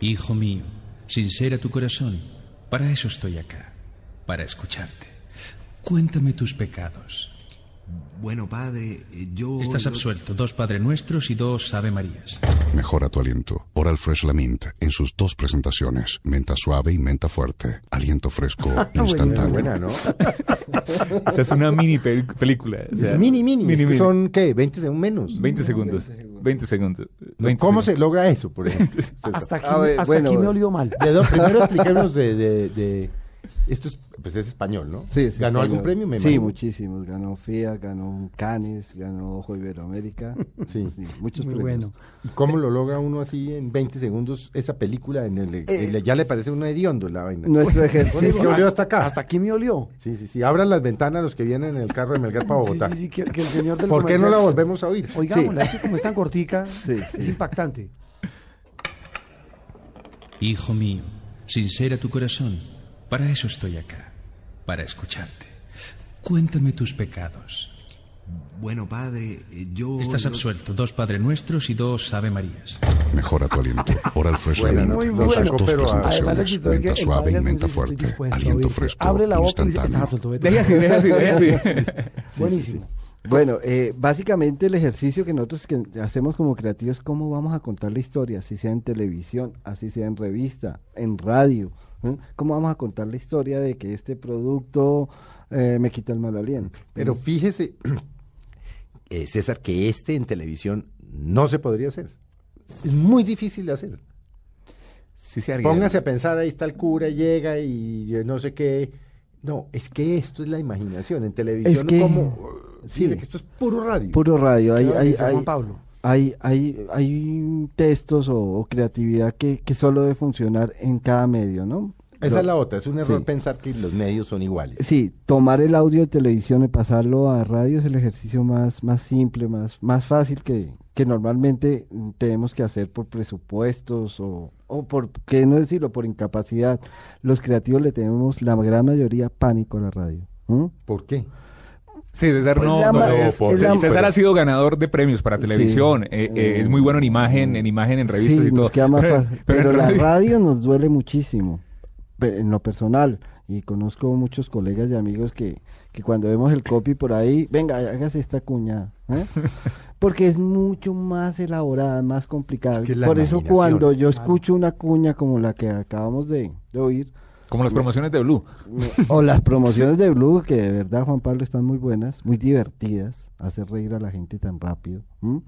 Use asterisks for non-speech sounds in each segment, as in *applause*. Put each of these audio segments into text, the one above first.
Hijo mío, sincera tu corazón. Para eso estoy acá. Para escucharte. Cuéntame tus pecados. Bueno, padre, eh, yo... Estás absuelto. Dos Padre Nuestros y dos Ave Marías. Mejora tu aliento. Oral Fresh Lamint en sus dos presentaciones, menta suave y menta fuerte. Aliento fresco *laughs* instantáneo. Buena, ¿no? *laughs* Esa es una mini pel- película. o sea, es mini, mini. es que mini. son, ¿qué? 20 segundos menos. 20 segundos. 20 segundos. 20 ¿Cómo se segundos. logra eso, por ejemplo? *laughs* Hasta aquí, A ver, hasta bueno. aquí me olió mal. De dos, primero expliquemos de, de, de- Esto es, pues es español, ¿no? Sí, sí, ¿Ganó español. algún premio? Me sí, imagino? muchísimos. Ganó FIA, ganó Cannes, ganó Ojo Iberoamérica. *laughs* Sí. muchos Muy premios. bueno. ¿Y cómo lo logra uno así en 20 segundos esa película? En el, Eh, ya le parece un hediondo la vaina. Nuestro *laughs* ejercicio. olió hasta acá. Hasta aquí me olió. Sí, sí, sí. Abran las ventanas los que vienen en el carro de Melgar para Sí, Bogotá. sí, sí, que, que el señor del ¿Por qué no la volvemos a oír? Oigámosla, es que como es tan cortica, *laughs* Sí, es sí. impactante. Hijo mío, sincera tu corazón. Para eso estoy acá. Para escucharte. Cuéntame tus pecados. Bueno, padre, eh, yo... Estás yo- absuelto. Dos Padre Nuestros y dos Ave Marías. Mejora tu aliento. Oral Fresh Buena, Lamint muy en bueno. dos Pero, presentaciones, es que menta el suave y menta dice, "Estoy fuerte. Aliento oír". fresco Abre la boca y dice, estás instantáneo. absuelto. vete". Deje así, deje así. *laughs* Buenísimo. Bueno, eh, básicamente el ejercicio que nosotros que hacemos como creativos es cómo vamos a contar la historia, así sea en televisión, así sea en revista, en radio. ¿eh? ¿Cómo vamos a contar la historia de que este producto eh, me quita el mal aliento? Pero fíjese, *clears throat* eh, César, que este en televisión no se podría hacer. Es muy difícil de hacer. Sí se haría. Póngase a pensar, ahí está el cura, llega y yo no sé qué. No, es que esto es la imaginación. En televisión, que- como. Sí, de que esto es puro radio. Puro radio, hay, hay, dice Juan hay, Pablo. hay, hay, hay textos o, o creatividad que, que solo debe funcionar en cada medio, ¿no? Esa Lo- es la otra. Es un error Sí. pensar que los medios son iguales. Sí, tomar el audio de televisión y pasarlo a radio es el ejercicio más, más simple, más, más fácil que, que normalmente tenemos que hacer por presupuestos o, o por, qué no decirlo, por incapacidad. Los creativos le tenemos la gran mayoría pánico a la radio. ¿Por qué? Sí, César Pues no, no, ma- no, es- por- es la- César pero- ha sido ganador de premios para televisión. Sí. eh, eh, es muy bueno en imagen, en imagen, en revistas Sí, y todo. nos queda más Pero- fácil. pero en Pero la radio- radio nos duele muchísimo, en lo personal. Y conozco muchos colegas y amigos que, que cuando vemos el copy por ahí, venga, hágase esta cuña. ¿eh? *laughs* Porque es mucho más elaborada, más complicada. Que es la Por eso cuando yo escucho una cuña como la que acabamos de, de oír, Como las promociones de Blue. *laughs* o las promociones de Blue, que de verdad, Juan Pablo, están muy buenas, muy divertidas, hacer reír a la gente tan rápido, ¿m?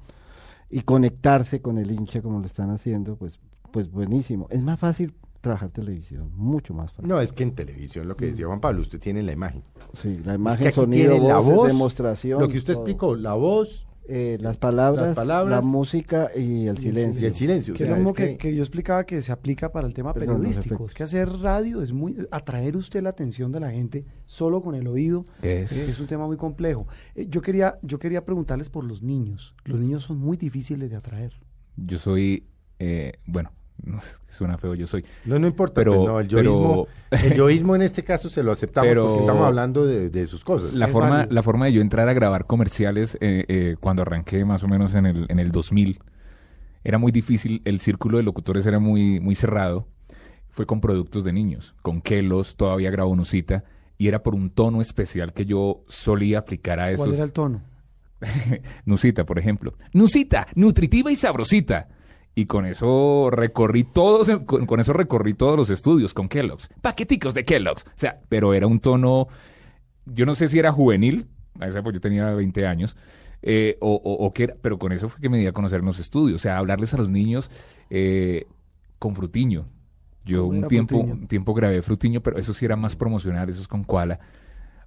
y conectarse con el hincha como lo están haciendo, pues, pues buenísimo. Es más fácil trabajar televisión, mucho más fácil. No, es que en televisión, lo que decía Juan Pablo, usted tiene la imagen. Sí, la Es imagen, que aquí sonido, tiene la voz, demostración. Lo que usted todo. explicó, la voz Eh, las, palabras, las palabras, la música y el silencio. y el silencio. o Que es sea, lo que, que- que yo explicaba que se aplica para el tema Perdón, periodístico. Es que hacer radio es muy... Atraer usted la atención de la gente solo con el oído Es- eh, es un tema muy complejo. Eh, yo, quería, yo quería preguntarles por los niños. Los niños son muy difíciles de atraer. Yo soy, eh, bueno, no sé, suena feo, yo soy. No, no importa, Pero- pero, no, el yoísmo, pero- el *laughs* yoísmo en este caso se lo aceptamos Pero- porque estamos hablando de, de sus cosas. La Es forma, válido. la forma de yo entrar a grabar comerciales eh, eh, cuando arranqué más o menos en el, en el 2000 era muy difícil, el círculo de locutores era muy, muy cerrado. Fue con productos de niños, con Kelos, todavía grabó Nusita, y era por un tono especial que yo solía aplicar a esos. ¿Cuál era el tono? *laughs* Nusita, por ejemplo. Nusita, nutritiva y sabrosita. Y con eso recorrí todos, con, con eso recorrí todos los estudios con Kellogg's. Paqueticos de Kellogg's. O sea, pero era un tono, yo no sé si era juvenil, a esa época yo tenía 20 años, eh, o, o, era, pero con eso fue que me di a conocer en los estudios. O sea, hablarles a los niños eh, con frutiño. Yo ¿Cómo un tiempo, Frutiño? un tiempo grabé frutiño, pero eso sí era más promocional, eso es con koala.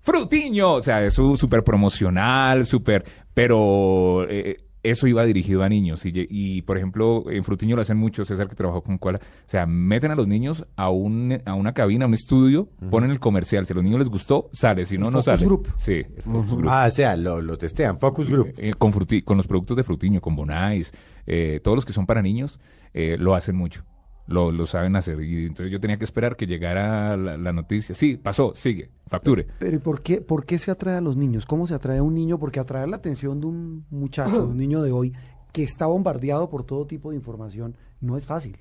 Frutiño, o sea, eso súper promocional, súper, pero eh, eso iba dirigido a niños. Y, y, por ejemplo, en Frutiño lo hacen mucho, César que trabajó con Koala. O sea, meten a los niños a, un, a una cabina, a un estudio, ponen el comercial. Si a los niños les gustó, sale. Si no, no Focus sale. group. Sí, el focus group. Ah, o sea, lo, lo testean, Focus Group. Eh, con, fruti- con los productos de Frutiño, con Bonais, eh, todos los que son para niños, eh, lo hacen mucho. Lo, lo saben hacer. Y entonces yo tenía que esperar que llegara la, la noticia. Sí, pasó, sigue, facture. Pero ¿y por qué, por qué se atrae a los niños? ¿Cómo se atrae a un niño? Porque atraer la atención de un muchacho, de un niño de hoy, que está bombardeado por todo tipo de información, no es fácil.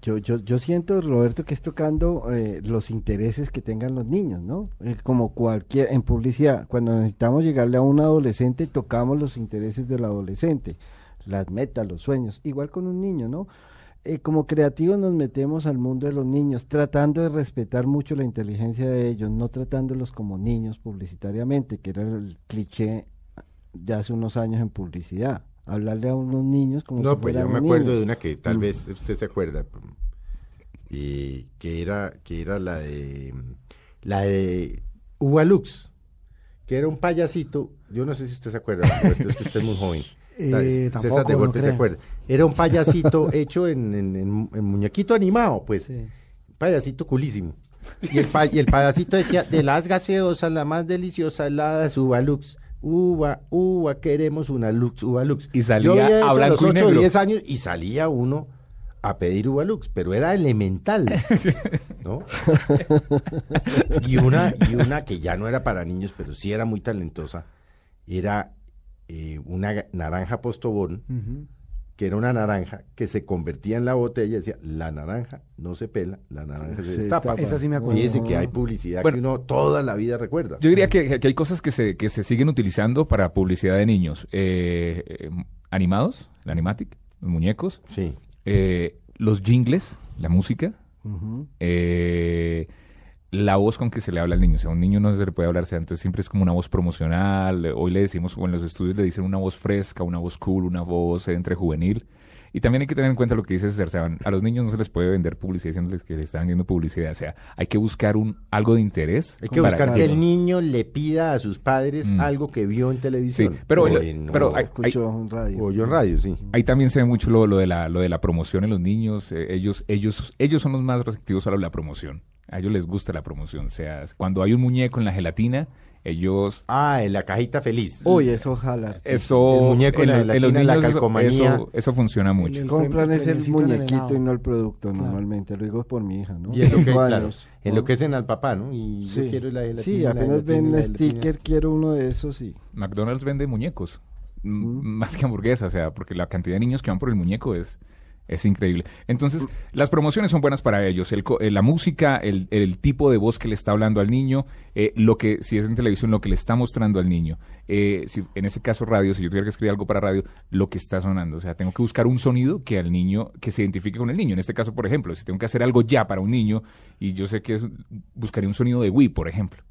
Yo, yo, yo siento, Roberto, que es tocando eh, los intereses que tengan los niños, ¿no? Eh, como cualquier, en publicidad, cuando necesitamos llegarle a un adolescente, tocamos los intereses del adolescente, las metas, los sueños, igual con un niño, ¿no? Eh, como creativos nos metemos al mundo de los niños, tratando de respetar mucho la inteligencia de ellos, no tratándolos como niños publicitariamente, que era el cliché de hace unos años en publicidad. Hablarle a unos niños como No, si pues yo me acuerdo niños. de una que tal Mm. vez usted se acuerda, y que era que era la de la de Ubalux, que era un payasito, yo no sé si usted se acuerda, que usted es muy joven. *laughs* Eh, César de no golpe se acuerda. Era un payasito *laughs* hecho en, en- en- en muñequito animado, pues. Sí. Payasito culísimo. Y el, pa- y el payasito decía, de las gaseosas, la más deliciosa es la de Ubalux. Uva, uva, queremos una Lux, Uva Lux. Y salía a los blanco y 8 o negro. 10 años y salía uno a pedir Uva Lux, pero era elemental, ¿no? *laughs* y una, y una que ya no era para niños, pero sí era muy talentosa, era eh, una naranja postobón, que era una naranja que se convertía en la botella y decía, la naranja no se pela, la naranja se Se destapa. Esa sí me acuerdo. Fíjese que hay publicidad Bueno. que uno toda la vida recuerda. Yo diría que, que hay cosas que se, que se siguen utilizando para publicidad de niños. Eh, eh, animados, el animatic, los muñecos, Sí. eh, los jingles, la música, eh, la voz con que se le habla al niño. O sea, a un niño no se le puede hablarse antes, siempre es como una voz promocional. eh, Hoy le decimos, o en los estudios le dicen una voz fresca, una voz cool, una voz eh, entre juvenil. Y también hay que tener en cuenta lo que dice César Seban. A los niños no se les puede vender publicidad diciéndoles que le están vendiendo publicidad. O sea, hay que buscar un algo de interés. Hay que buscar que el niño le pida a sus padres Mm. algo que vio en Sí, televisión. pero, o el- en- pero o- hay- Escucho un radio. o yo en radio, sí. Ahí también se ve mucho lo, lo de la lo de la promoción en los niños. eh, ellos ellos ellos son los más receptivos a la promoción. A ellos les gusta la promoción. O sea, cuando hay un muñeco en la gelatina, ellos Ah, en la cajita feliz. Uy, eso ojalá. eso El muñeco en la en gelatina, la eso- calcomanía. eso, eso funciona mucho. El- Compran es el muñequito y no el producto Claro. normalmente. Lo digo por mi hija, ¿no? Y es lo que, claro, años, es ¿no? lo que es en al papá, ¿no? Y yo Sí. quiero la gelatina. Sí, la apenas gelatina, ven el sticker, quiero uno de esos y McDonald's vende muñecos, m- más que hamburguesas, o sea, porque la cantidad de niños que van por el muñeco es, es increíble. Entonces, las promociones son buenas para ellos. El, eh, la música, el, el tipo de voz que le está hablando al niño, eh, lo que, si es en televisión, lo que le está mostrando al niño. Eh, si, en ese caso, radio, si yo tuviera que escribir algo para radio, lo que está sonando. O sea, tengo que buscar un sonido que al niño, que se identifique con el niño. En este caso, por ejemplo, si tengo que hacer algo ya para un niño, y yo sé que es, buscaría un sonido de Wii, por ejemplo.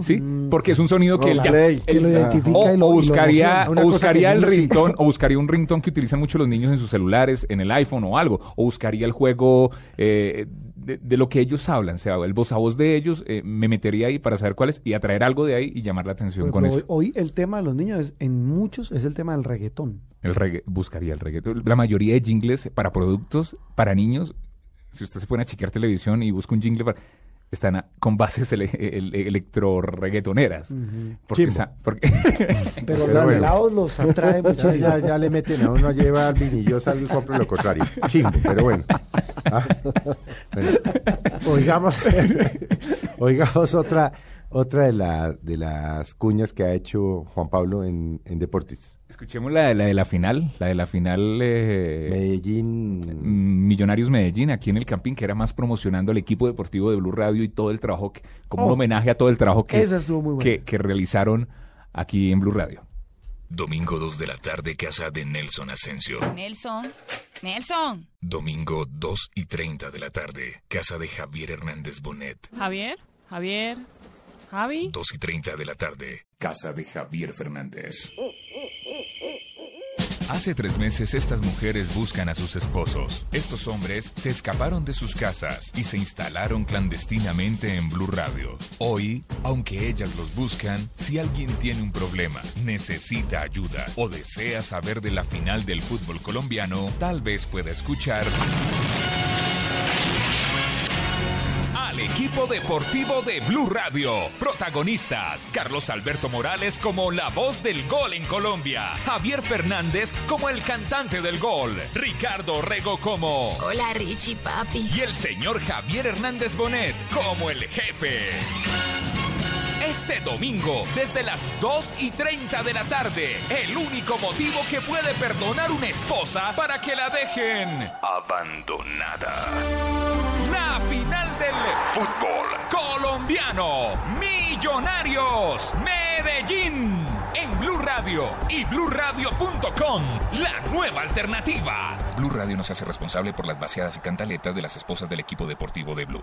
¿Sí? Porque es un sonido que él ya- play. Que lo identifica o, y lo- o y lo buscaría, o buscaría el ringtone, o buscaría un ringtone que utilizan mucho los niños en sus celulares, en el iPhone o algo, o buscaría el juego eh, de, de lo que ellos hablan, o sea, el voz a voz de ellos, eh, me metería ahí para saber cuál es y atraer algo de ahí y llamar la atención Pero- con pero eso. hoy, hoy el tema de los niños es, en muchos es el tema del reggaetón. El regga- buscaría el reggaetón. La mayoría de jingles para productos, para niños, si usted se pone a chequear televisión y busca un jingle para- están a- con bases ele- el- electro reggaetoneras. Porque, Chimbo. sa- porque *laughs* Pero los bueno. helados los atrae Ya, muchísimo. ya, ya le meten a uno a llevar vinillos y compra lo contrario. Chimbo, pero bueno. Ah, bueno. Oigamos, *laughs* oigamos otra, otra de, la, de las cuñas que ha hecho Juan Pablo en, en Deportes. Escuchemos la, de- la de la final, la de la final eh, Medellín. mm, Millonarios Medellín, aquí en el Campín, que era más promocionando al equipo deportivo de Blue Radio y todo el trabajo, que, como un Oh. homenaje a todo el trabajo que, Esa estuvo muy buena. que, que realizaron aquí en Blue Radio. Domingo 2 de la tarde, casa de Nelson Asensio. Nelson, Nelson. Domingo 2 y 30 de la tarde, casa de Javier Hernández Bonet. Javier, Javier, Javi. 2 y 30 de la tarde, casa de Javier Fernández. Hace tres meses estas mujeres buscan a sus esposos. Estos hombres se escaparon de sus casas y se instalaron clandestinamente en Blue Radio. Hoy, aunque ellas los buscan, si alguien tiene un problema, necesita ayuda o desea saber de la final del fútbol colombiano, tal vez pueda escuchar al equipo deportivo de Blue Radio. Protagonistas: Carlos Alberto Morales como la voz del gol en Colombia, Javier Fernández como el cantante del gol, Ricardo Rego como Hola Richie, papi. y el señor Javier Hernández Bonet como el jefe. Este domingo, desde las 2 y 30 de la tarde, el único motivo que puede perdonar una esposa para que la dejen abandonada. La final del fútbol colombiano. Millonarios. Medellín. En Blue Radio y bluradio.com. La nueva alternativa. Blue Radio no se hace responsable por las vaciadas y cantaletas de las esposas del equipo deportivo de Blue.